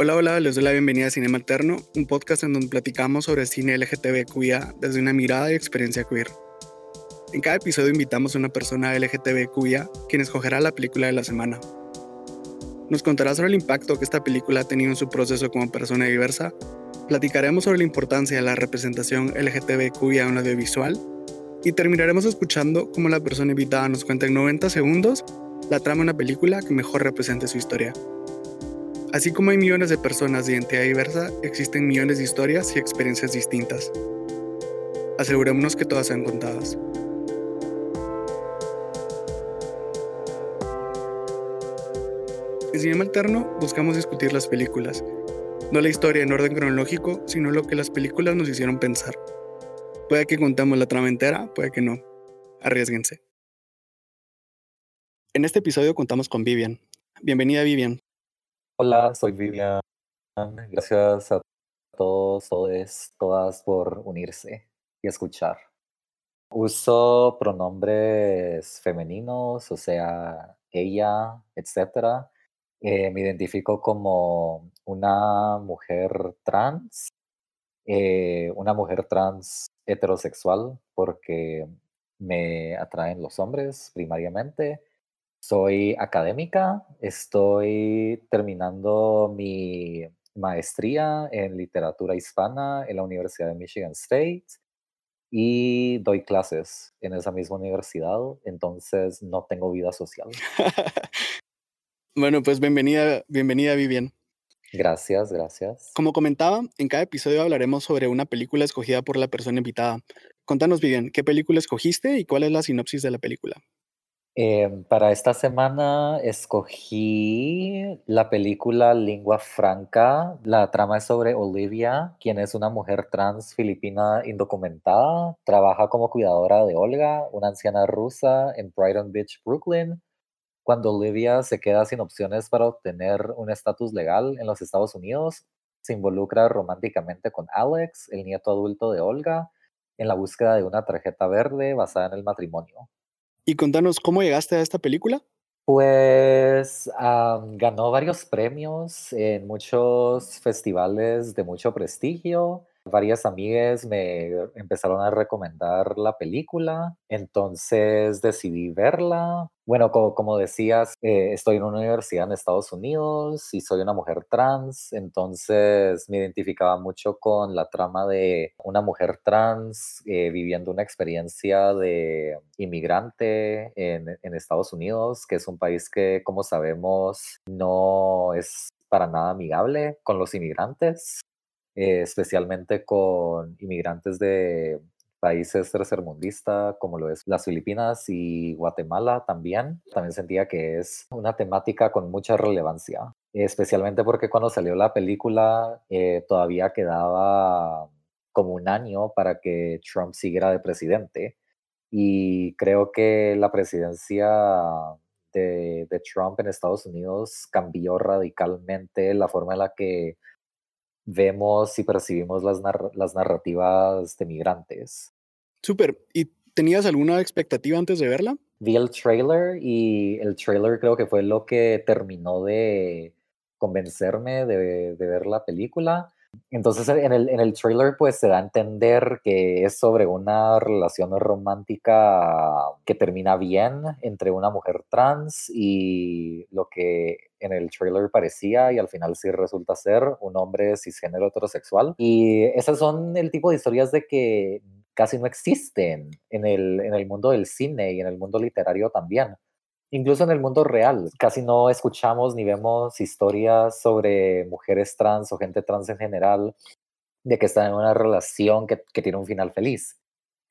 Hola, hola, les doy la bienvenida a Cinema Alterno, un podcast en donde platicamos sobre cine LGTBQIA desde una mirada y experiencia queer. En cada episodio invitamos a una persona LGTBQIA quien escogerá la película de la semana. Nos contará sobre el impacto que esta película ha tenido en su proceso como persona diversa, platicaremos sobre la importancia de la representación LGTBQIA en un audiovisual y terminaremos escuchando cómo la persona invitada nos cuenta en 90 segundos la trama de una película que mejor represente su historia. Así como hay millones de personas de identidad diversa, existen millones de historias y experiencias distintas. Asegurémonos que todas sean contadas. En Cinema Alterno buscamos discutir las películas, no la historia en orden cronológico, sino lo que las películas nos hicieron pensar. Puede que contamos la trama entera, puede que no. Arriesguense. En este episodio contamos con Vivian. Bienvenida Vivian. Hola, soy Vivian. Gracias a todos, todes, todas por unirse y escuchar. Uso pronombres femeninos, o sea, ella, etc. Eh, me identifico como una mujer trans, eh, una mujer trans heterosexual, porque me atraen los hombres primariamente soy académica, estoy terminando mi maestría en literatura hispana en la Universidad de Michigan State y doy clases en esa misma universidad, entonces no tengo vida social. bueno, pues bienvenida, bienvenida Vivian. Gracias, gracias. Como comentaba, en cada episodio hablaremos sobre una película escogida por la persona invitada. Contanos, Vivian, ¿qué película escogiste y cuál es la sinopsis de la película? Em, para esta semana escogí la película Lingua Franca. La trama es sobre Olivia, quien es una mujer trans filipina indocumentada. Trabaja como cuidadora de Olga, una anciana rusa en Brighton Beach, Brooklyn. Cuando Olivia se queda sin opciones para obtener un estatus legal en los Estados Unidos, se involucra románticamente con Alex, el nieto adulto de Olga, en la búsqueda de una tarjeta verde basada en el matrimonio. Y contanos, ¿cómo llegaste a esta película? Pues ganó varios premios en muchos festivales de mucho prestigio varias amigas me empezaron a recomendar la película, entonces decidí verla. Bueno, como, decías, eh, estoy en una universidad en Estados Unidos y soy una mujer trans, entonces me identificaba mucho con la trama de una mujer trans eh, viviendo una experiencia de inmigrante en, en Estados Unidos, que es un país que, como sabemos, no es para nada amigable con los inmigrantes. Eh, especialmente con inmigrantes de países tercermundistas como lo es las Filipinas y Guatemala también. También sentía que es una temática con mucha relevancia, especialmente porque cuando salió la película eh, todavía quedaba como un año para que Trump siguiera de presidente. Y creo que la presidencia de, de Trump en Estados Unidos cambió radicalmente la forma en la que vemos y percibimos las, las narrativas de migrantes. Súper. ¿Y tenías alguna expectativa antes de verla? Vi el trailer y el trailer creo que fue lo que terminó de convencerme de, de ver la película. Entonces en el, en el trailer pues se da a entender que es sobre una relación romántica que termina bien entre una mujer trans y lo que en el trailer parecía y al final sí resulta ser un hombre cisgénero heterosexual. Y esas son el tipo de historias de que casi no existen en el, en el mundo del cine y en el mundo literario también. Incluso en el mundo real, casi no escuchamos ni vemos historias sobre mujeres trans o gente trans en general de que están en una relación que, tiene un final feliz.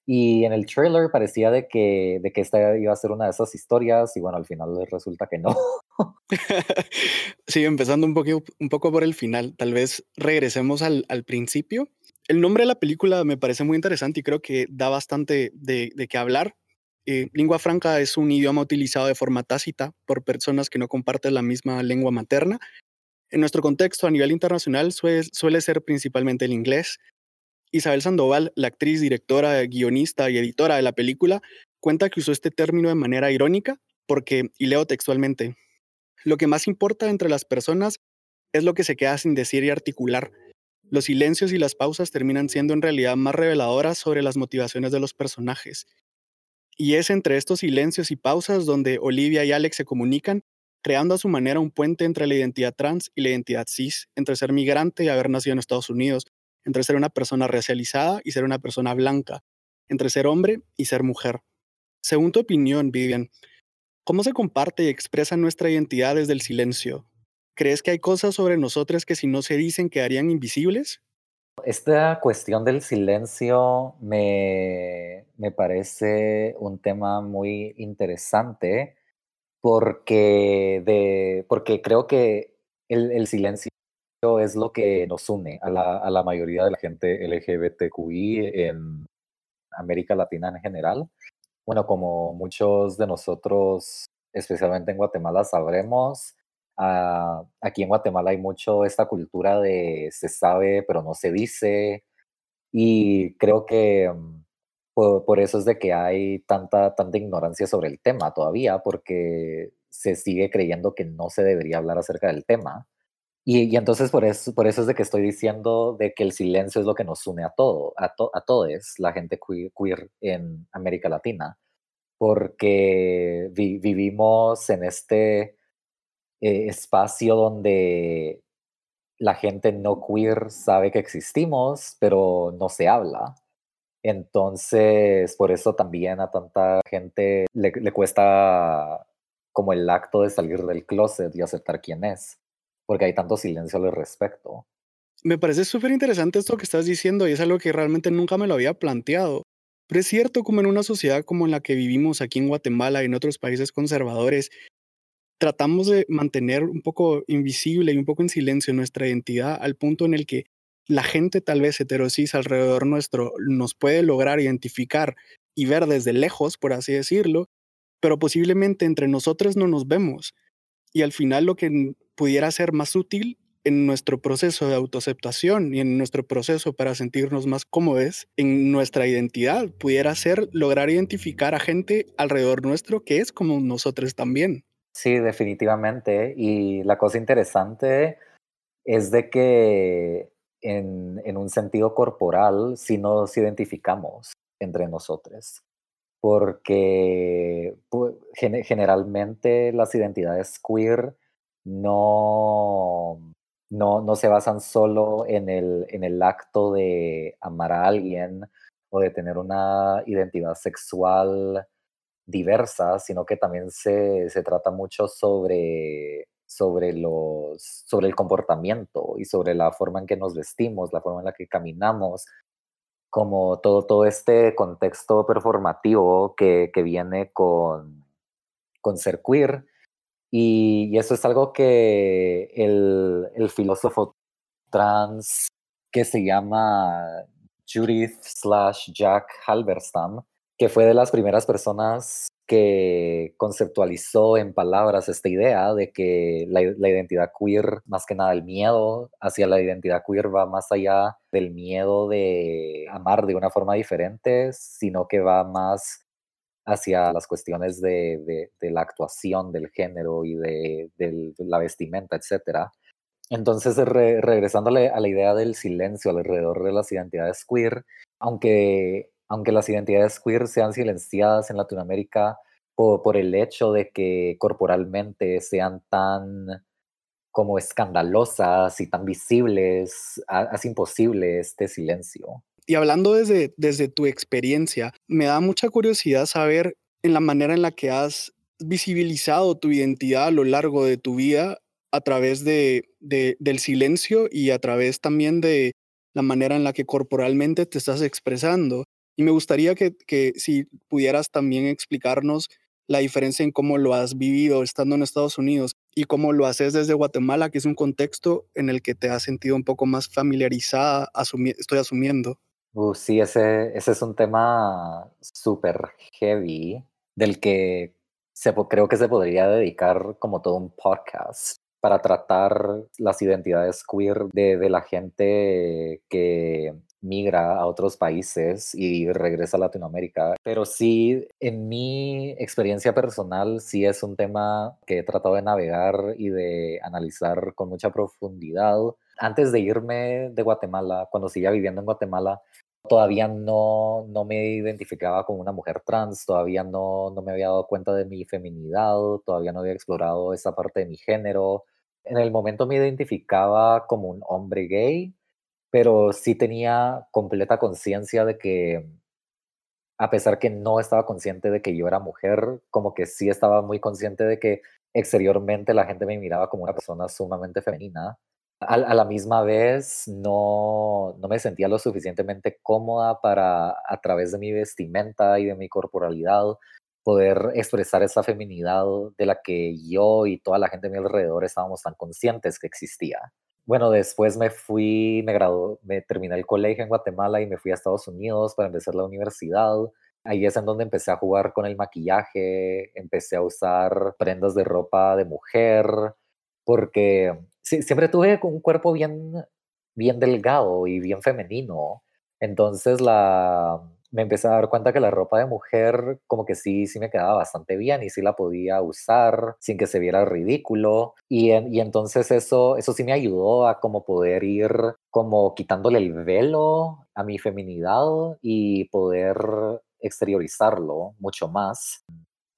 Y en el trailer parecía de que, de que esta iba a ser una de esas historias y bueno, al final resulta que no. sí, empezando un, poco, un poco por el final, tal vez regresemos al, al, principio. El nombre de la película me parece muy interesante y creo que da bastante de, de qué hablar. Eh, lengua franca es un idioma utilizado de forma tácita por personas que no comparten la misma lengua materna. En nuestro contexto a nivel internacional suele, suele ser principalmente el inglés. Isabel Sandoval, la actriz, directora, guionista y editora de la película, cuenta que usó este término de manera irónica porque, y leo textualmente, lo que más importa entre las personas es lo que se queda sin decir y articular. Los silencios y las pausas terminan siendo en realidad más reveladoras sobre las motivaciones de los personajes. Y es entre estos silencios y pausas donde Olivia y Alex se comunican, creando a su manera un puente entre la identidad trans y la identidad cis, entre ser migrante y haber nacido en Estados Unidos, entre ser una persona racializada y ser una persona blanca, entre ser hombre y ser mujer. Según tu opinión, Vivian, ¿cómo se comparte y expresa nuestra identidad desde el silencio? ¿Crees que hay cosas sobre nosotros que si no se dicen quedarían invisibles? Esta cuestión del silencio me, me parece un tema muy interesante porque, de, porque creo que el, silencio es lo que nos une a la, a la, mayoría de la gente LGBTQI en América Latina en general. Bueno, como muchos de nosotros, especialmente en Guatemala, sabremos, Ah, aquí en Guatemala hay mucho esta cultura de se sabe pero no se dice y creo que mm, por, eso es de que hay tanta, tanta ignorancia sobre el tema todavía porque se sigue creyendo que no se debería hablar acerca del tema. Y, entonces por eso, por eso es de que estoy diciendo de que el silencio es lo que nos une a todo, a, a todos, la gente queer, en América Latina, porque vivimos en este eh, espacio donde la gente no queer sabe que existimos, pero no se habla. Entonces, por eso también a tanta gente le, cuesta como el acto de salir del closet y aceptar quién es, porque hay tanto silencio al respecto. Me parece súper interesante esto que estás diciendo y es algo que realmente nunca me lo había planteado. Pero es cierto como en una sociedad como la que vivimos aquí en Guatemala y en otros países conservadores, tratamos de mantener un poco invisible y un poco en silencio nuestra identidad al punto en el que la gente tal vez heterosis alrededor nuestro nos puede lograr identificar y ver desde lejos, por así decirlo, pero posiblemente entre nosotros no nos vemos. Y al final lo que pudiera ser más útil en nuestro proceso de autoaceptación y en nuestro proceso para sentirnos más cómodos en nuestra identidad pudiera ser lograr identificar a gente alrededor nuestro que es como nosotros también. Sí, definitivamente. Y la cosa interesante es de que en, en un sentido corporal sí nos identificamos entre nosotros, porque pues, generalmente las identidades queer no, no, no se basan solo en el, en el acto de amar a alguien o de tener una identidad sexual diversas, sino que también se, se trata mucho sobre, sobre, los, sobre el comportamiento y sobre la forma en que nos vestimos, la forma en la que caminamos, como todo, todo este contexto performativo que, que viene con, con ser queer. Y, y, eso es algo que el, el filósofo trans que se llama Judith slash Jack Halberstam, que fue de las primeras personas que conceptualizó en palabras esta idea de que la, identidad queer, más que nada el miedo hacia la identidad queer va más allá del miedo de amar de una forma diferente, sino que va más hacia las cuestiones de, la actuación del género y de, la vestimenta, etc. Entonces, regresándole a la idea del silencio alrededor de las identidades queer, aunque aunque las identidades queer sean silenciadas en Latinoamérica por, por el hecho de que corporalmente sean tan como escandalosas y tan visibles, hace imposible este silencio. Y hablando desde, desde tu experiencia, me da mucha curiosidad saber en la manera en la que has visibilizado tu identidad a lo largo de tu vida a través de, del silencio y a través también de la manera en la que corporalmente te estás expresando. Y me gustaría que, que si pudieras también explicarnos la diferencia en cómo lo has vivido estando en Estados Unidos y cómo lo haces desde Guatemala, que es un contexto en el que te has sentido un poco más familiarizada, estoy asumiendo. Uh, sí, ese, ese es un tema súper heavy del que se, creo que se podría dedicar como todo un podcast para tratar las identidades queer de, de la gente que migra a otros países y regresa a Latinoamérica. Pero sí, en mi experiencia personal, sí es un tema que he tratado de navegar y de analizar con mucha profundidad. Antes de irme de Guatemala, cuando seguía viviendo en Guatemala, todavía no, no me identificaba como una mujer trans, todavía no, no me había dado cuenta de mi feminidad, todavía no había explorado esa parte de mi género. En el momento me identificaba como un hombre gay, pero sí tenía completa conciencia de que, a pesar que no estaba consciente de que yo era mujer, como que sí estaba muy consciente de que exteriormente la gente me miraba como una persona sumamente femenina. A, la misma vez no, no me sentía lo suficientemente cómoda para, a través de mi vestimenta y de mi corporalidad, poder expresar esa feminidad de la que yo y toda la gente a mi alrededor estábamos tan conscientes que existía. Bueno, después me fui, me gradué, me terminé el colegio en Guatemala y me fui a Estados Unidos para empezar la universidad. Ahí es en donde empecé a jugar con el maquillaje, empecé a usar prendas de ropa de mujer, porque siempre tuve un cuerpo bien, bien delgado y bien femenino. Entonces la, me empecé a dar cuenta que la ropa de mujer como que sí, sí me quedaba bastante bien y sí la podía usar sin que se viera ridículo. Y, y entonces eso, eso sí me ayudó a como poder ir como quitándole el velo a mi feminidad y poder exteriorizarlo mucho más.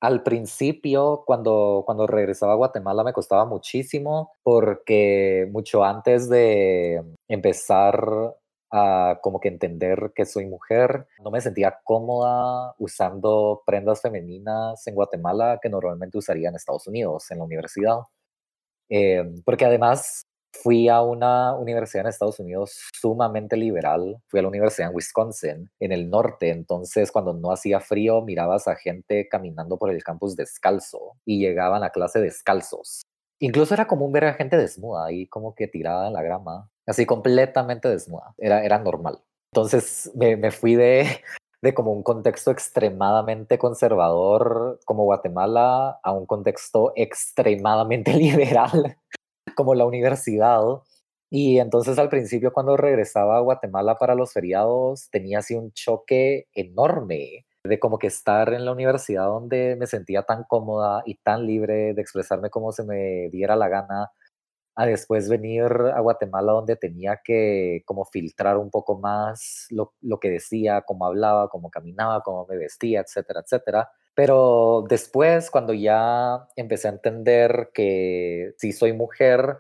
Al principio, cuando, cuando regresaba a Guatemala, me costaba muchísimo porque mucho antes de empezar a como que entender que soy mujer. No me sentía cómoda usando prendas femeninas en Guatemala que normalmente usaría en Estados Unidos, en la universidad. Em, porque además fui a una universidad en Estados Unidos sumamente liberal. Fui a la universidad en Wisconsin, en el norte. Entonces, cuando no hacía frío, mirabas a gente caminando por el campus descalzo y llegaban a clase descalzos. Incluso era común ver a gente desnuda ahí como que tirada en la grama así completamente desnuda, era, era normal. Entonces me, me fui de, de como un contexto extremadamente conservador como Guatemala a un contexto extremadamente liberal como la universidad. Y entonces al principio cuando regresaba a Guatemala para los feriados tenía así un choque enorme de como que estar en la universidad donde me sentía tan cómoda y tan libre de expresarme como se me diera la gana a después venir a Guatemala donde tenía que como filtrar un poco más lo, lo, que decía, cómo hablaba, cómo caminaba, cómo me vestía, etcétera, etcétera. Pero después, cuando ya empecé a entender que si soy mujer,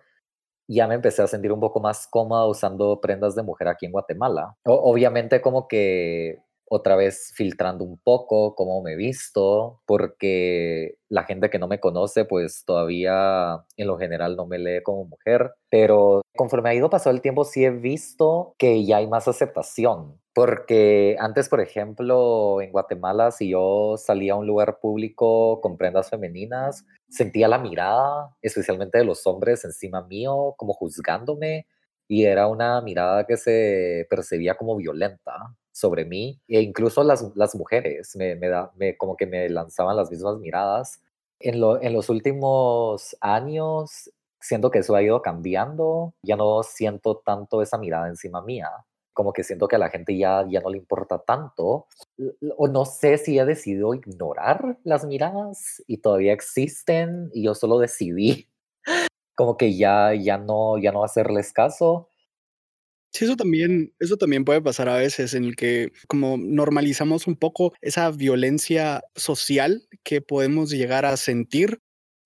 ya me empecé a sentir un poco más cómoda usando prendas de mujer aquí en Guatemala. obviamente como que otra vez filtrando un poco cómo me he visto, porque la gente que no me conoce, pues todavía en lo general no me lee como mujer, pero conforme ha ido pasando el tiempo, sí he visto que ya hay más aceptación, porque antes, por ejemplo, en Guatemala, si yo salía a un lugar público con prendas femeninas, sentía la mirada, especialmente de los hombres encima mío, como juzgándome, y era una mirada que se percibía como violenta sobre mí e incluso las, las mujeres me, me, da, me, como que me lanzaban las mismas miradas. En, lo, en los últimos años siento que eso ha ido cambiando, ya no siento tanto esa mirada encima mía, como que siento que a la gente ya, ya no le importa tanto, o no sé si he decidido ignorar las miradas y todavía existen y yo solo decidí como que ya, ya, no, ya no hacerles caso Sí, eso también, eso también puede pasar a veces en el que como normalizamos un poco esa violencia social que podemos llegar a sentir.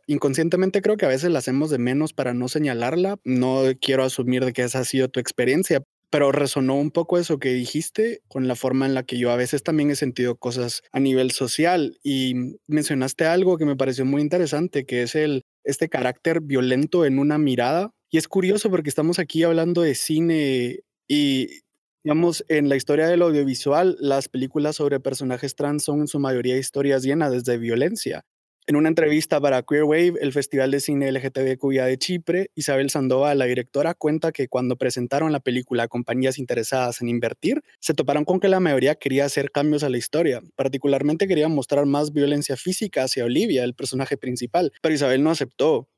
Inconscientemente creo que a veces la hacemos de menos para no señalarla. No quiero asumir de que esa ha sido tu experiencia, pero resonó un poco eso que dijiste con la forma en la que yo a veces también he sentido cosas a nivel social y mencionaste algo que me pareció muy interesante, que es el este carácter violento en una mirada y es curioso porque estamos aquí hablando de cine y, digamos, en la historia del audiovisual, las películas sobre personajes trans son en su mayoría historias llenas de violencia. En una entrevista para Queer Wave, el Festival de Cine LGTBQIA de Chipre, Isabel Sandoval, la directora, cuenta que cuando presentaron la película a compañías interesadas en invertir, se toparon con que la mayoría quería hacer cambios a la historia. Particularmente querían mostrar más violencia física hacia Olivia, el personaje principal, pero Isabel no aceptó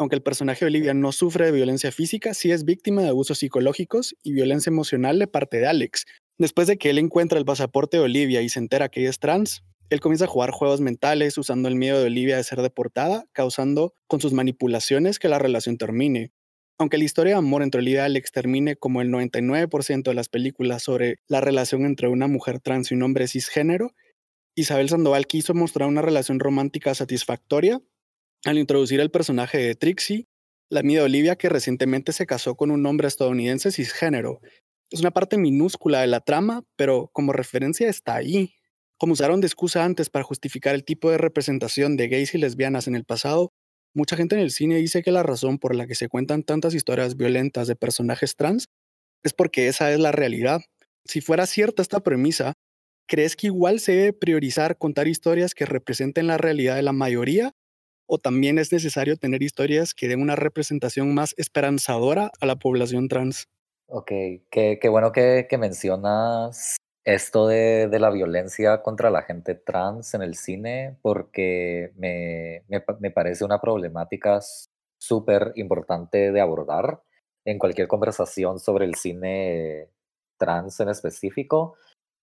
Aunque el personaje de Olivia no sufre de violencia física, sí es víctima de abusos psicológicos y violencia emocional de parte de Alex. Después de que él encuentra el pasaporte de Olivia y se entera que ella es trans, él comienza a jugar juegos mentales usando el miedo de Olivia de ser deportada, causando con sus manipulaciones que la relación termine. Aunque la historia de amor entre Olivia y Alex termine como el 99% de las películas sobre la relación entre una mujer trans y un hombre cisgénero, Isabel Sandoval quiso mostrar una relación romántica satisfactoria al introducir el personaje de Trixie, la amiga Olivia que recientemente se casó con un hombre estadounidense cisgénero. Es una parte minúscula de la trama, pero como referencia está ahí. Como usaron de excusa antes para justificar el tipo de representación de gays y lesbianas en el pasado, mucha gente en el cine dice que la razón por la que se cuentan tantas historias violentas de personajes trans es porque esa es la realidad. Si fuera cierta esta premisa, ¿crees que igual se debe priorizar contar historias que representen la realidad de la mayoría o también es necesario tener historias que den una representación más esperanzadora a la población trans. Ok, qué, bueno que, mencionas esto de, de, la violencia contra la gente trans en el cine, porque me, me, me parece una problemática súper importante de abordar en cualquier conversación sobre el cine trans en específico,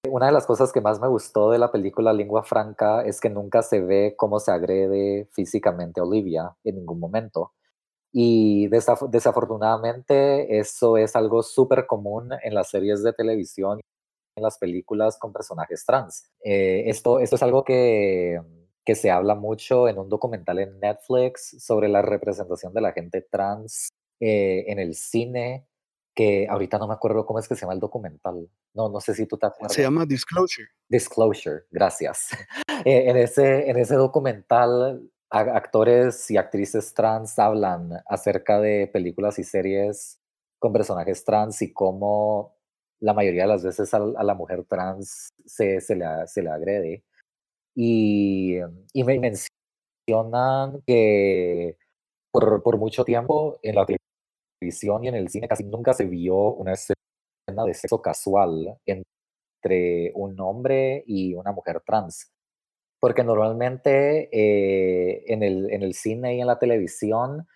una de las cosas que más me gustó de la película Lingua Franca es que nunca se ve cómo se agrede físicamente a Olivia en ningún momento. Y desafortunadamente eso es algo súper común en las series de televisión, en las películas con personajes trans. Eh, esto, esto es algo que, que se habla mucho en un documental en Netflix sobre la representación de la gente trans eh, en el cine que ahorita no me acuerdo cómo es que se llama el documental. No, no sé si tú te acuerdas. Se llama Disclosure. Disclosure, gracias. Eh, en, ese, en ese documental, actores y actrices trans hablan acerca de películas y series con personajes trans y cómo la mayoría de las veces a, la mujer trans se, se, le, se le agrede. Y, y me mencionan que por, por mucho tiempo en la televisión y en el cine casi nunca se vio una escena de sexo casual entre un hombre y una mujer trans. Porque normalmente eh, en, el, en el cine y en la televisión,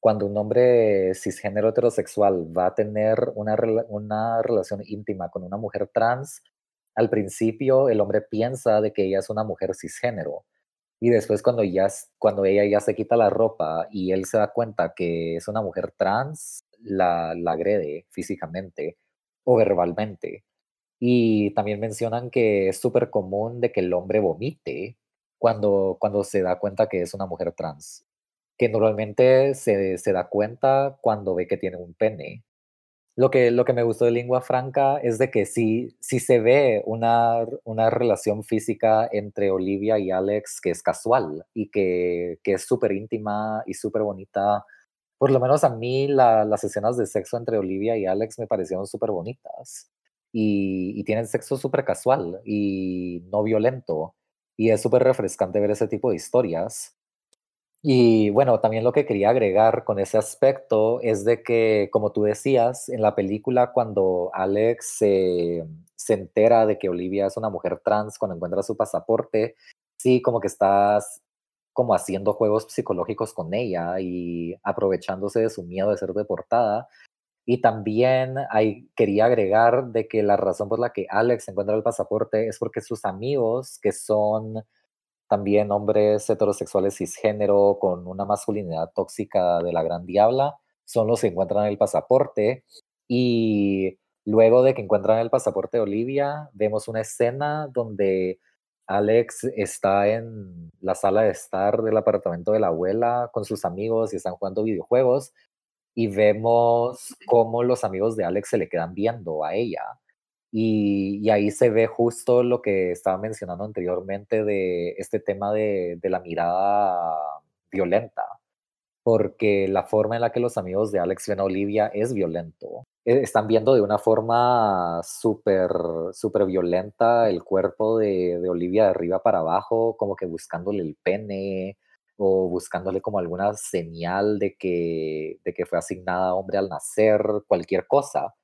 cuando un hombre cisgénero heterosexual va a tener una, una relación íntima con una mujer trans, al principio el hombre piensa de que ella es una mujer cisgénero y después cuando, ya, cuando ella ya se quita la ropa y él se da cuenta que es una mujer trans, la, la agrede físicamente o verbalmente. Y también mencionan que es súper común de que el hombre vomite cuando, cuando se da cuenta que es una mujer trans, que normalmente se, se da cuenta cuando ve que tiene un pene lo que, lo que me gustó de Lingua Franca es de que sí, sí se ve una, una relación física entre Olivia y Alex que es casual y que, que es súper íntima y súper bonita. Por lo menos a mí las escenas de sexo entre Olivia y Alex me parecieron súper bonitas. Y, y, tienen sexo súper casual y no violento. Y es súper refrescante ver ese tipo de historias. Y bueno, también lo que quería agregar con ese aspecto es de que, como tú decías, en la película cuando Alex se, se entera de que Olivia es una mujer trans, cuando encuentra su pasaporte, sí, como que estás como haciendo juegos psicológicos con ella y aprovechándose de su miedo de ser deportada. Y también hay, quería agregar de que la razón por la que Alex encuentra el pasaporte es porque sus amigos, que son también hombres heterosexuales cisgénero con una masculinidad tóxica de la gran diabla son los que encuentran el pasaporte. Y luego de que encuentran el pasaporte de Olivia vemos una escena donde Alex está en la sala de estar del apartamento de la abuela con sus amigos y están jugando videojuegos y vemos cómo los amigos de Alex se le quedan viendo a ella y, ahí se ve justo lo que estaba mencionando anteriormente de este tema de, de, la mirada violenta, porque la forma en la que los amigos de Alex ven a Olivia es violento. E, están viendo de una forma súper, súper violenta el cuerpo de, de Olivia de arriba para abajo, como que buscándole el pene o buscándole como alguna señal de que, de que fue asignada hombre al nacer, cualquier cosa.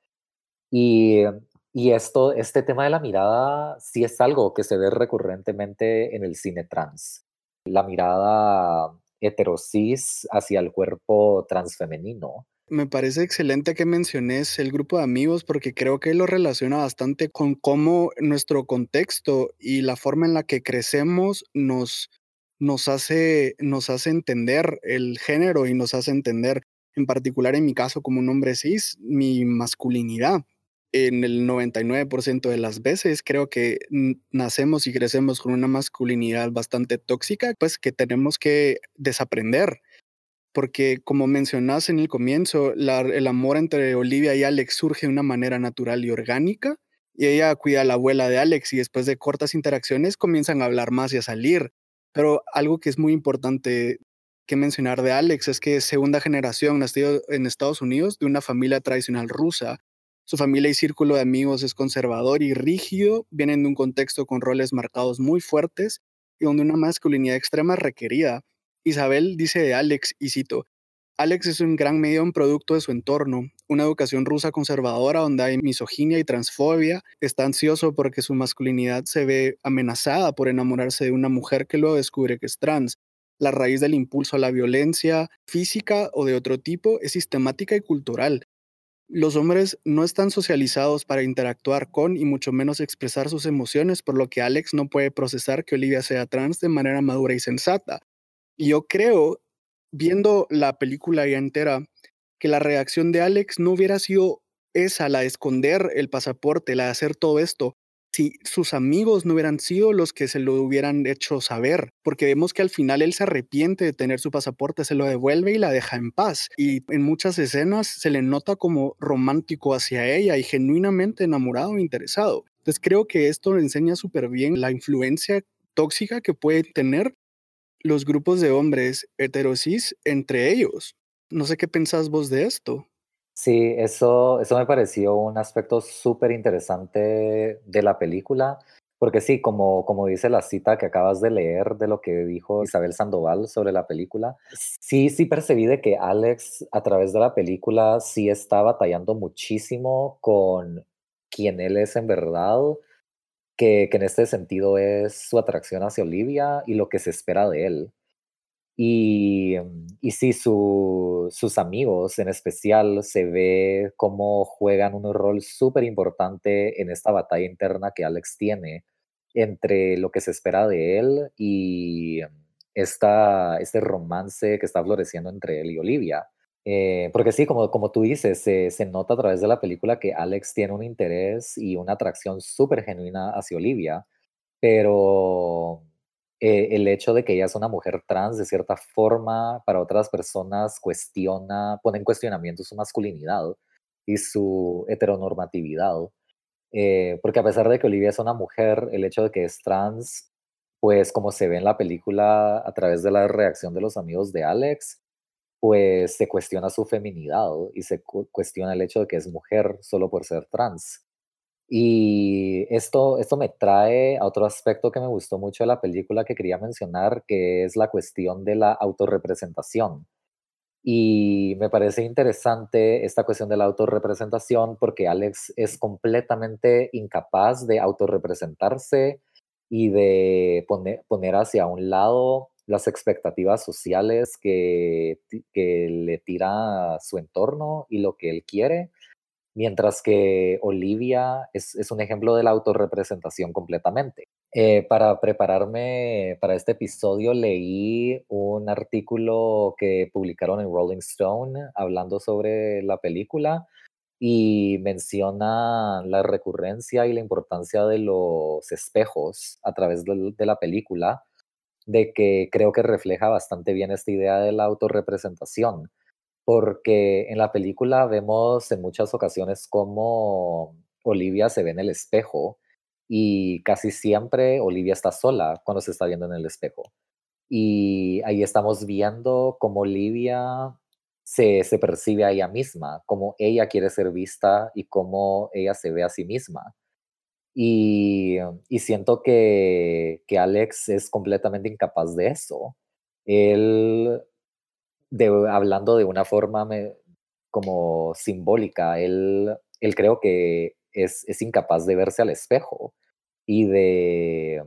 Y y esto, este tema de la mirada sí es algo que se ve recurrentemente en el cine trans. La mirada heterosis hacia el cuerpo transfemenino. Me parece excelente que menciones el grupo de amigos porque creo que lo relaciona bastante con cómo nuestro contexto y la forma en la que crecemos nos, hace, nos hace entender el género y nos hace entender, en particular en mi caso como un hombre cis, mi masculinidad. En el 99% de las veces creo que nacemos y crecemos con una masculinidad bastante tóxica, pues que tenemos que desaprender porque como mencionas en el comienzo, el amor entre Olivia y Alex surge de una manera natural y orgánica, y ella cuida a la abuela de Alex y después de cortas interacciones comienzan a hablar más y a salir. Pero algo que es muy importante que mencionar de Alex es que es segunda generación, nacido en Estados Unidos de una familia tradicional rusa. Su familia y círculo de amigos es conservador y rígido, vienen de un contexto con roles marcados muy fuertes y donde una masculinidad extrema requerida. Isabel dice de Alex, y cito, Alex es un gran medio en producto de su entorno, una educación rusa conservadora donde hay misoginia y transfobia, está ansioso porque su masculinidad se ve amenazada por enamorarse de una mujer que luego descubre que es trans. La raíz del impulso a la violencia física o de otro tipo es sistemática y cultural. Los hombres no están socializados para interactuar con y mucho menos expresar sus emociones, por lo que Alex no puede procesar que Olivia sea trans de manera madura y sensata. Y yo creo, viendo la película ya entera, que la reacción de Alex no hubiera sido esa, la de esconder el pasaporte, la de hacer todo esto, si sus amigos no hubieran sido los que se lo hubieran hecho saber, porque vemos que al final él se arrepiente de tener su pasaporte, se lo devuelve y la deja en paz. Y en muchas escenas se le nota como romántico hacia ella y genuinamente enamorado e interesado. Entonces creo que esto enseña súper bien la influencia tóxica que puede tener los grupos de hombres heterosis entre ellos. No sé qué pensás vos de esto. Sí, eso, eso me pareció un aspecto súper interesante de la película, porque sí, como, como dice la cita que acabas de leer de lo que dijo Isabel Sandoval sobre la película, sí, sí percibí de que Alex a través de la película sí está batallando muchísimo con quién él es en verdad que, en este sentido es su atracción hacia Olivia y lo que se espera de él. Y, mm, y sí, sus amigos en especial se ve cómo juegan un rol súper importante en esta batalla interna que Alex tiene entre lo que se espera de él y mm, esta, este romance que está floreciendo entre él y Olivia. Eh, porque sí, como, como tú dices, se, nota a través de la película que Alex tiene un interés y una atracción súper genuina hacia Olivia, pero eh, el hecho de que ella es una mujer trans, de cierta forma, para otras personas cuestiona, pone en cuestionamiento su masculinidad y su heteronormatividad. Eh, porque a pesar de que Olivia es una mujer, el hecho de que es trans, pues como se ve en la película a través de la reacción de los amigos de Alex, pues se cuestiona su feminidad y se cuestiona el hecho de que es mujer solo por ser trans. Y esto, esto me trae a otro aspecto que me gustó mucho de la película que quería mencionar, que es la cuestión de la autorrepresentación. Y me parece interesante esta cuestión de la autorrepresentación porque Alex es completamente incapaz de autorrepresentarse y de poner, poner hacia un lado las expectativas sociales que, que le tira su entorno y lo que él quiere, mientras que Olivia es, un ejemplo de la autorrepresentación completamente. Eh, para prepararme para este episodio leí un artículo que publicaron en Rolling Stone hablando sobre la película y menciona la recurrencia y la importancia de los espejos a través de la película de que creo que refleja bastante bien esta idea de la autorrepresentación, porque en la película vemos en muchas ocasiones cómo Olivia se ve en el espejo y casi siempre Olivia está sola cuando se está viendo en el espejo. Y ahí estamos viendo cómo Olivia se, se percibe a ella misma, cómo ella quiere ser vista y cómo ella se ve a sí misma. Y, siento que, Alex es completamente incapaz de eso. Él, hablando de una forma como simbólica, él, él creo que es, incapaz de verse al espejo y de,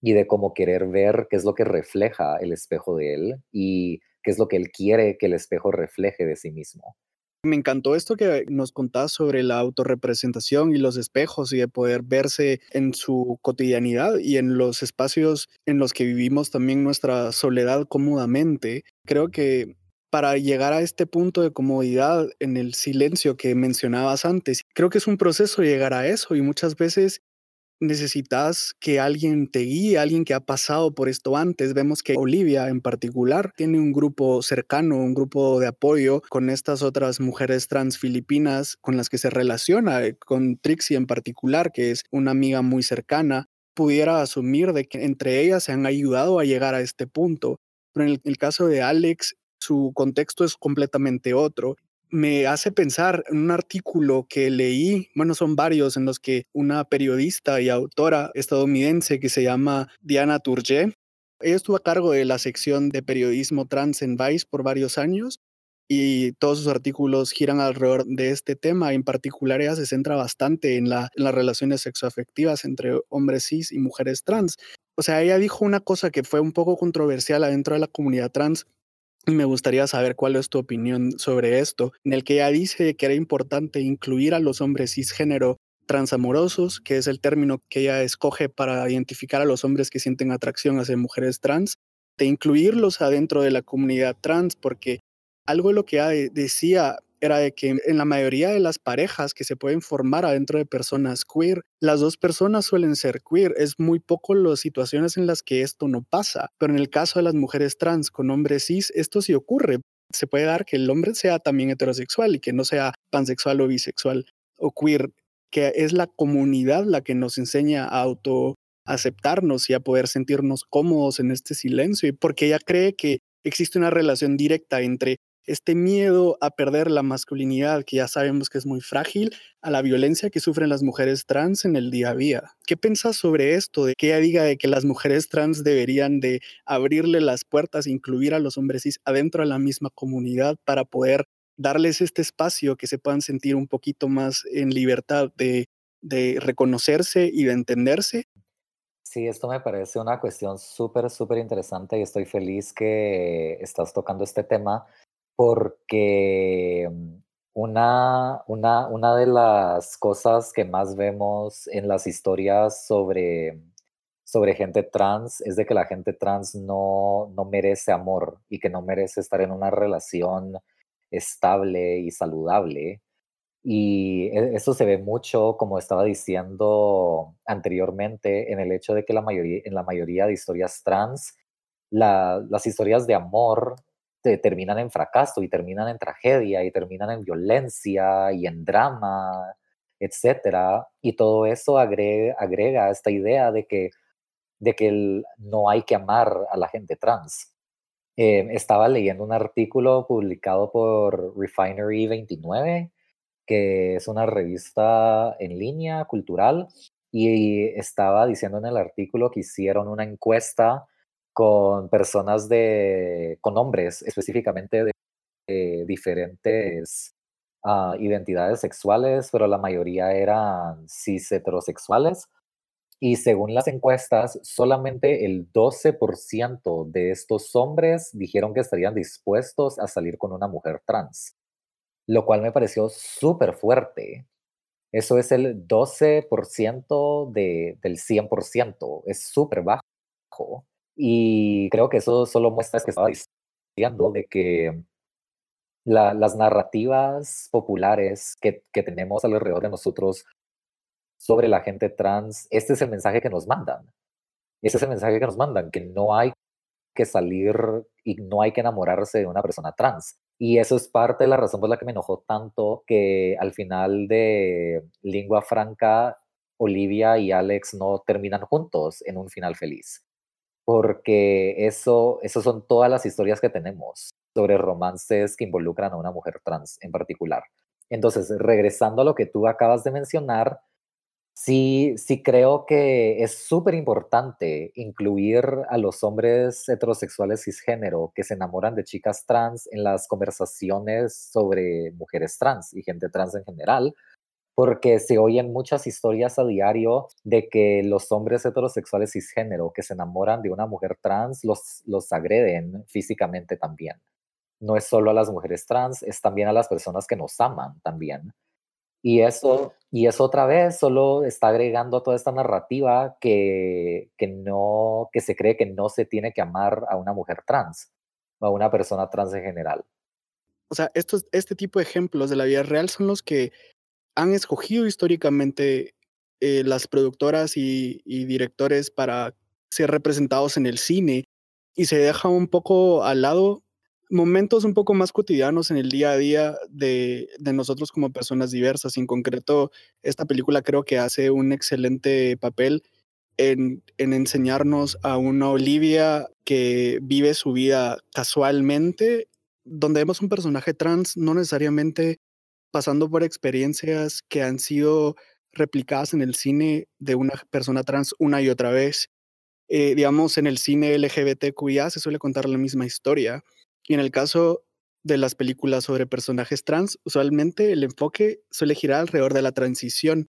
y de cómo querer ver qué es lo que refleja el espejo de él y qué es lo que él quiere que el espejo refleje de sí mismo. Me encantó esto que nos contás sobre la autorrepresentación y los espejos y de poder verse en su cotidianidad y en los espacios en los que vivimos también nuestra soledad cómodamente. Creo que para llegar a este punto de comodidad en el silencio que mencionabas antes, creo que es un proceso llegar a eso y muchas veces necesitas que alguien te guíe, alguien que ha pasado por esto antes. Vemos que Olivia en particular tiene un grupo cercano, un grupo de apoyo con estas otras mujeres trans filipinas con las que se relaciona, eh, con Trixie en particular, que es una amiga muy cercana. Pudiera asumir de que entre ellas se han ayudado a llegar a este punto. Pero en el, caso de Alex, su contexto es completamente otro me hace pensar en un artículo que leí, bueno, son varios en los que una periodista y autora estadounidense que se llama Diana Turge, ella estuvo a cargo de la sección de periodismo trans en Vice por varios años y todos sus artículos giran alrededor de este tema. En particular, ella se centra bastante en, en las relaciones sexoafectivas entre hombres cis y mujeres trans. O sea, ella dijo una cosa que fue un poco controversial adentro de la comunidad trans, me gustaría saber cuál es tu opinión sobre esto, en el que ella dice que era importante incluir a los hombres cisgénero transamorosos, que es el término que ella escoge para identificar a los hombres que sienten atracción hacia mujeres trans, de incluirlos adentro de la comunidad trans, porque algo de lo que ella decía era de que en la mayoría de las parejas que se pueden formar adentro de personas queer, las dos personas suelen ser queer. Es muy poco las situaciones en las que esto no pasa. Pero en el caso de las mujeres trans con hombres cis, esto sí ocurre. Se puede dar que el hombre sea también heterosexual y que no sea pansexual o bisexual o queer, que es la comunidad la que nos enseña a auto aceptarnos y a poder sentirnos cómodos en este silencio y porque ella cree que existe una relación directa entre este miedo a perder la masculinidad, que ya sabemos que es muy frágil, a la violencia que sufren las mujeres trans en el día a día. ¿Qué piensas sobre esto? De que diga de que las mujeres trans deberían de abrirle las puertas, incluir a los hombres cis adentro de la misma comunidad para poder darles este espacio que se puedan sentir un poquito más en libertad de, de reconocerse y de entenderse? Sí, esto me parece una cuestión súper, súper interesante y estoy feliz que estás tocando este tema porque mm, una, una, una de las cosas que más vemos en las historias sobre, sobre gente trans es de que la gente trans no, no merece amor y que no merece estar en una relación estable y saludable. Y e, eso se ve mucho, como estaba diciendo anteriormente, en el hecho de que la mayoría, en la mayoría de historias trans, las historias de amor terminan en fracaso y terminan en tragedia y terminan en violencia y en drama, etcétera. Y todo eso agrega, esta idea de que, de que no hay que amar a la gente trans. Eh, estaba leyendo un artículo publicado por Refinery 29, que es una revista en línea cultural, y estaba diciendo en el artículo que hicieron una encuesta con personas de, con hombres específicamente de, diferentes ah, identidades sexuales, pero la mayoría eran cis heterosexuales. Y según las encuestas, solamente el 12% de estos hombres dijeron que estarían dispuestos a salir con una mujer trans, lo cual me pareció súper fuerte. Eso es el 12% de, del 100%, es súper bajo. Y creo que eso solo muestra es que estaba diciendo de que las narrativas populares que, que tenemos alrededor de nosotros sobre la gente trans, este es el mensaje que nos mandan. Este es el mensaje que nos mandan, que no hay que salir y no hay que enamorarse de una persona trans. Y eso es parte de la razón por la que me enojó tanto que al final de Lingua Franca, Olivia y Alex no terminan juntos en un final feliz porque eso, eso son todas las historias que tenemos sobre romances que involucran a una mujer trans en particular. Entonces, regresando a lo que tú acabas de mencionar, sí, sí creo que es súper importante incluir a los hombres heterosexuales cisgénero que se enamoran de chicas trans en las conversaciones sobre mujeres trans y gente trans en general, porque se oyen muchas historias a diario de que los hombres heterosexuales cisgénero que se enamoran de una mujer trans los, los agreden físicamente también. No es solo a las mujeres trans, es también a las personas que nos aman también. Y eso, y eso otra vez solo está agregando a toda esta narrativa que, que, no, que se cree que no se tiene que amar a una mujer trans o a una persona trans en general. O sea, estos, este tipo de ejemplos de la vida real son los que han escogido históricamente eh, las productoras y, directores para ser representados en el cine y se deja un poco al lado momentos un poco más cotidianos en el día a día de, nosotros como personas diversas. En concreto, esta película creo que hace un excelente papel en, en enseñarnos a una Olivia que vive su vida casualmente, donde vemos un personaje trans no necesariamente pasando por experiencias que han sido replicadas en el cine de una persona trans una y otra vez. Eh, digamos, en el cine LGBTQIA se suele contar la misma historia. Y en el caso de las películas sobre personajes trans, usualmente el enfoque suele girar alrededor de la transición.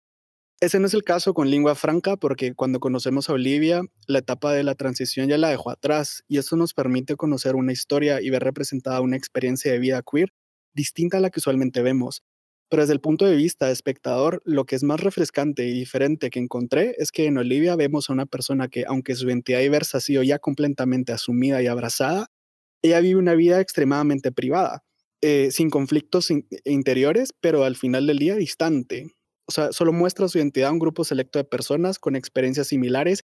Ese no es el caso con Lingua Franca porque cuando conocemos a Olivia, la etapa de la transición ya la dejó atrás y eso nos permite conocer una historia y ver representada una experiencia de vida queer distinta a la que usualmente vemos. Pero desde el punto de vista de espectador, lo que es más refrescante y diferente que encontré es que en Olivia vemos a una persona que, aunque su identidad diversa ha sido ya completamente asumida y abrazada, ella vive una vida extremadamente privada, eh, sin conflictos interiores, pero al final del día distante. O sea, solo muestra su identidad a un grupo selecto de personas con experiencias similares,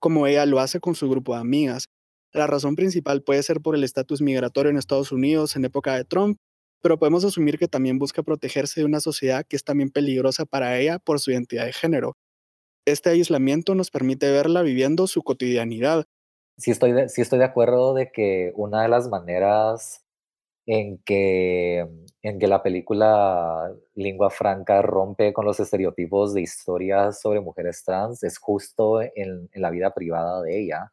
como ella lo hace con su grupo de amigas. La razón principal puede ser por el estatus migratorio en Estados Unidos en época de Trump, pero podemos asumir que también busca protegerse de una sociedad que es también peligrosa para ella por su identidad de género. Este aislamiento nos permite verla viviendo su cotidianidad. Sí estoy de, sí estoy de acuerdo de que una de las maneras en que, en que la película Lingua Franca rompe con los estereotipos de historias sobre mujeres trans es justo en, en la vida privada de ella,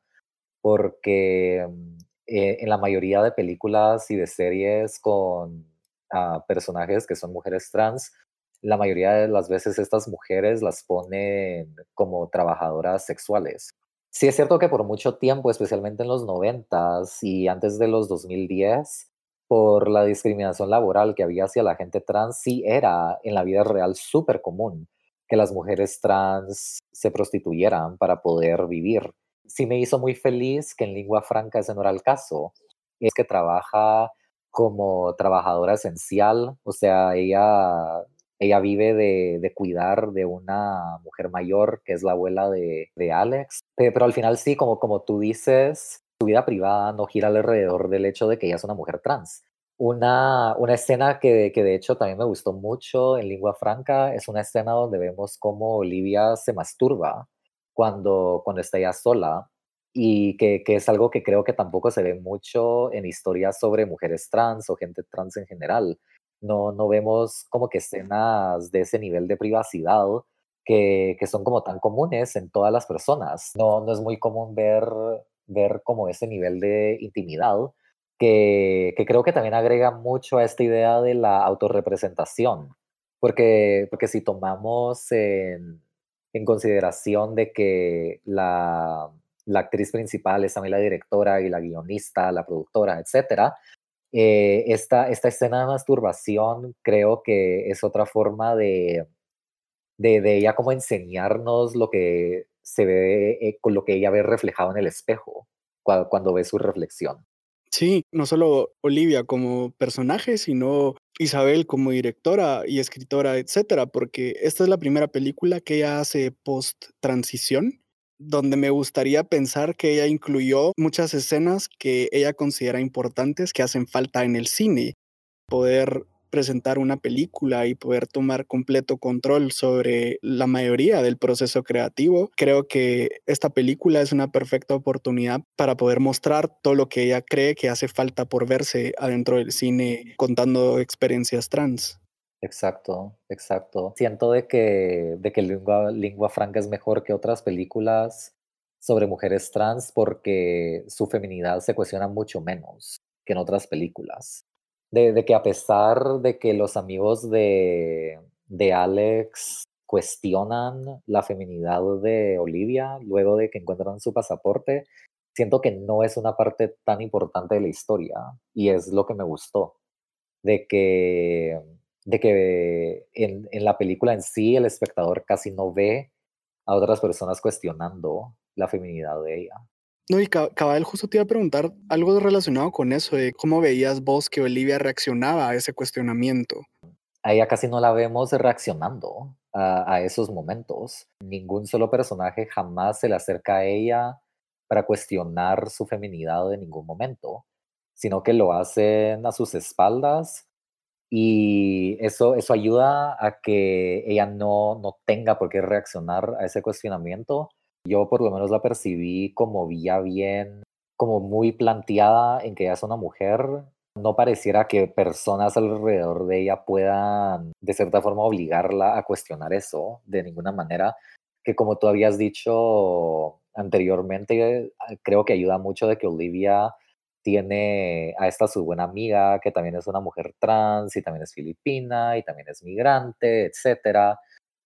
porque eh, en la mayoría de películas y de series con a personajes que son mujeres trans, la mayoría de las veces estas mujeres las ponen como trabajadoras sexuales. Sí es cierto que por mucho tiempo, especialmente en los 90 y antes de los 2010, por la discriminación laboral que había hacia la gente trans, sí era en la vida real súper común que las mujeres trans se prostituyeran para poder vivir. Sí me hizo muy feliz que en lengua franca ese no era el caso. Es que trabaja como trabajadora esencial, o sea, ella, ella vive de, cuidar de una mujer mayor que es la abuela de, Alex, pero al final sí, como, como tú dices, su vida privada no gira alrededor del hecho de que ella es una mujer trans. Una, una escena que, que de hecho también me gustó mucho en lengua franca es una escena donde vemos cómo Olivia se masturba cuando, cuando está ella sola y que, que, es algo que creo que tampoco se ve mucho en historias sobre mujeres trans o gente trans en general. No, no vemos como que escenas de ese nivel de privacidad que, que son como tan comunes en todas las personas. No, no es muy común ver, ver como ese nivel de intimidad que, que creo que también agrega mucho a esta idea de la autorrepresentación. Porque, porque si tomamos en, en consideración de que la, la actriz principal es también la directora y la guionista, la productora, etc. Eh, esta, esta escena de masturbación creo que es otra forma de, de, ella como enseñarnos lo que se ve, eh, con lo que ella ve reflejado en el espejo cuando, cuando ve su reflexión. Sí, no solo Olivia como personaje, sino Isabel como directora y escritora, etcétera, porque esta es la primera película que ella hace post transición donde me gustaría pensar que ella incluyó muchas escenas que ella considera importantes que hacen falta en el cine. Poder presentar una película y poder tomar completo control sobre la mayoría del proceso creativo, creo que esta película es una perfecta oportunidad para poder mostrar todo lo que ella cree que hace falta por verse adentro del cine contando experiencias trans. Exacto, exacto. Siento de que, de que lingua, franca es mejor que otras películas sobre mujeres trans porque su feminidad se cuestiona mucho menos que en otras películas. De, de, que a pesar de que los amigos de, de Alex cuestionan la feminidad de Olivia luego de que encuentran su pasaporte, siento que no es una parte tan importante de la historia y es lo que me gustó, de que, de que en, en la película en sí el espectador casi no ve a otras personas cuestionando la feminidad de ella. No, y Cabal, justo te iba a preguntar algo relacionado con eso, de cómo veías vos que Olivia reaccionaba a ese cuestionamiento. A ella casi no la vemos reaccionando a, a esos momentos. Ningún solo personaje jamás se le acerca a ella para cuestionar su feminidad en ningún momento, sino que lo hacen a sus espaldas y eso, eso ayuda a que ella no, no tenga por qué reaccionar a ese cuestionamiento yo por lo menos la percibí como vía bien, como muy planteada en que ella es una mujer. No pareciera que personas alrededor de ella puedan de cierta forma obligarla a cuestionar eso de ninguna manera. Que como tú habías dicho anteriormente, creo que ayuda mucho de que Olivia tiene a esta su buena amiga, que también es una mujer trans y también es filipina y también es migrante, etcétera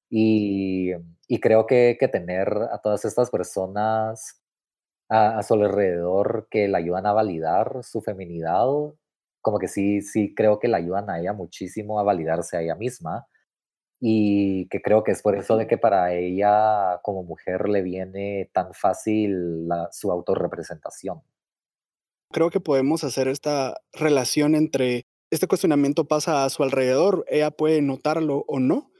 y, creo que, que, tener a todas estas personas a, su alrededor que la ayudan a validar su feminidad, como que sí, sí creo que la ayudan a ella muchísimo a validarse a ella misma. Y que creo que es por eso de que para ella como mujer le viene tan fácil su autorrepresentación. Creo que podemos hacer esta relación entre este cuestionamiento pasa a su alrededor, ella puede notarlo o no,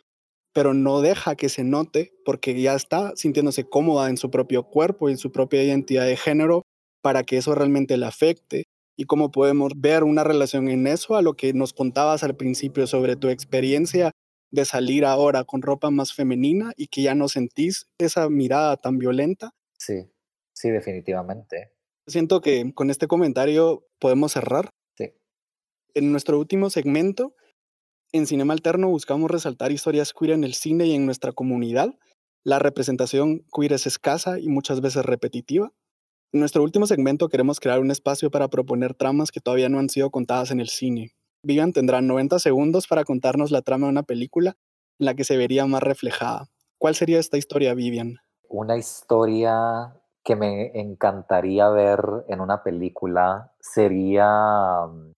pero no deja que se note porque ya está sintiéndose cómoda en su propio cuerpo y en su propia identidad de género para que eso realmente le afecte. Y cómo podemos ver una relación en eso a lo que nos contabas al principio sobre tu experiencia de salir ahora con ropa más femenina y que ya no sentís esa mirada tan violenta. Sí, sí, definitivamente. Siento que con este comentario podemos cerrar. Sí. En nuestro último segmento en Cinema Alterno buscamos resaltar historias queer en el cine y en nuestra comunidad. La representación queer es escasa y muchas veces repetitiva. En nuestro último segmento queremos crear un espacio para proponer tramas que todavía no han sido contadas en el cine. Vivian tendrá 90 segundos para contarnos la trama de una película en la que se vería más reflejada. ¿Cuál sería esta historia, Vivian? Una historia que me encantaría ver en una película sería mm,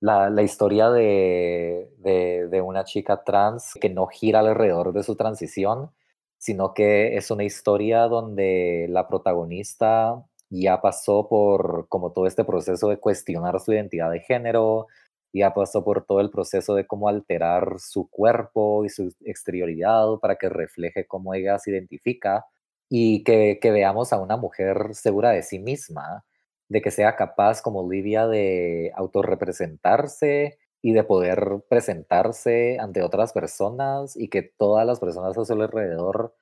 la, historia de, de, una chica trans que no gira alrededor de su transición, sino que es una historia donde la protagonista ya pasó por como todo este proceso de cuestionar su identidad de género, ya pasó por todo el proceso de cómo alterar su cuerpo y su exterioridad para que refleje cómo ella se identifica y que, veamos a una mujer segura de sí misma, de que sea capaz como Olivia de autorrepresentarse y de poder presentarse ante otras personas y que todas las personas a su alrededor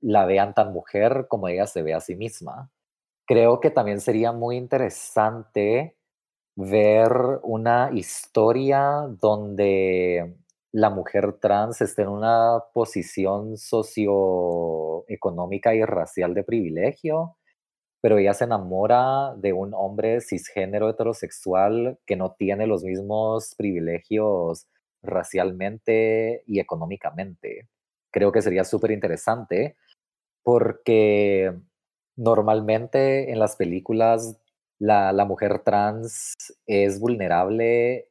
la vean tan mujer como ella se ve a sí misma. Creo que también sería muy interesante ver una historia donde la mujer trans esté en una posición socioeconómica y racial de privilegio pero ella se enamora de un hombre cisgénero heterosexual que no tiene los mismos privilegios racialmente y económicamente. Creo que sería súper interesante porque normalmente en las películas la, la, mujer trans es vulnerable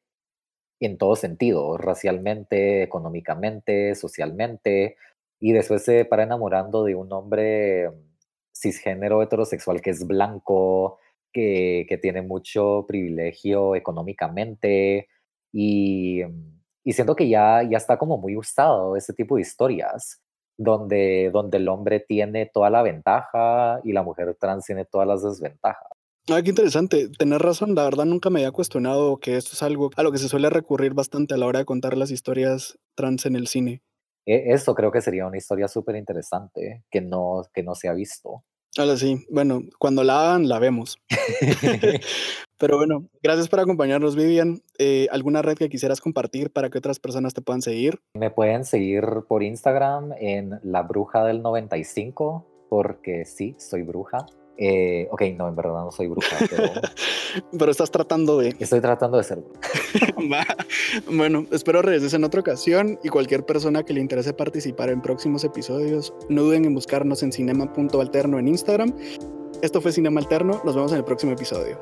en todo sentido, racialmente, económicamente, socialmente, y después se para enamorando de un hombre cisgénero heterosexual que es blanco, que, que tiene mucho privilegio económicamente y, y, siento que ya, ya está como muy usado ese tipo de historias donde, donde el hombre tiene toda la ventaja y la mujer trans tiene todas las desventajas. Ah, qué interesante. Tener razón, la verdad nunca me había cuestionado que esto es algo a lo que se suele recurrir bastante a la hora de contar las historias trans en el cine. E, eso creo que sería una historia súper interesante que no, que no se ha visto. Ahora sí, bueno, cuando la hagan, la vemos. Pero bueno, gracias por acompañarnos, Vivian. Eh, ¿Alguna red que quisieras compartir para que otras personas te puedan seguir? Me pueden seguir por Instagram en La Bruja del 95, porque sí, soy bruja. Eh, ok, no, en verdad no soy bruja, pero Pero estás tratando de. Estoy tratando de ser. bueno, espero regreses en otra ocasión y cualquier persona que le interese participar en próximos episodios, no duden en buscarnos en cinema.alterno en Instagram. Esto fue Cinema Alterno. Nos vemos en el próximo episodio.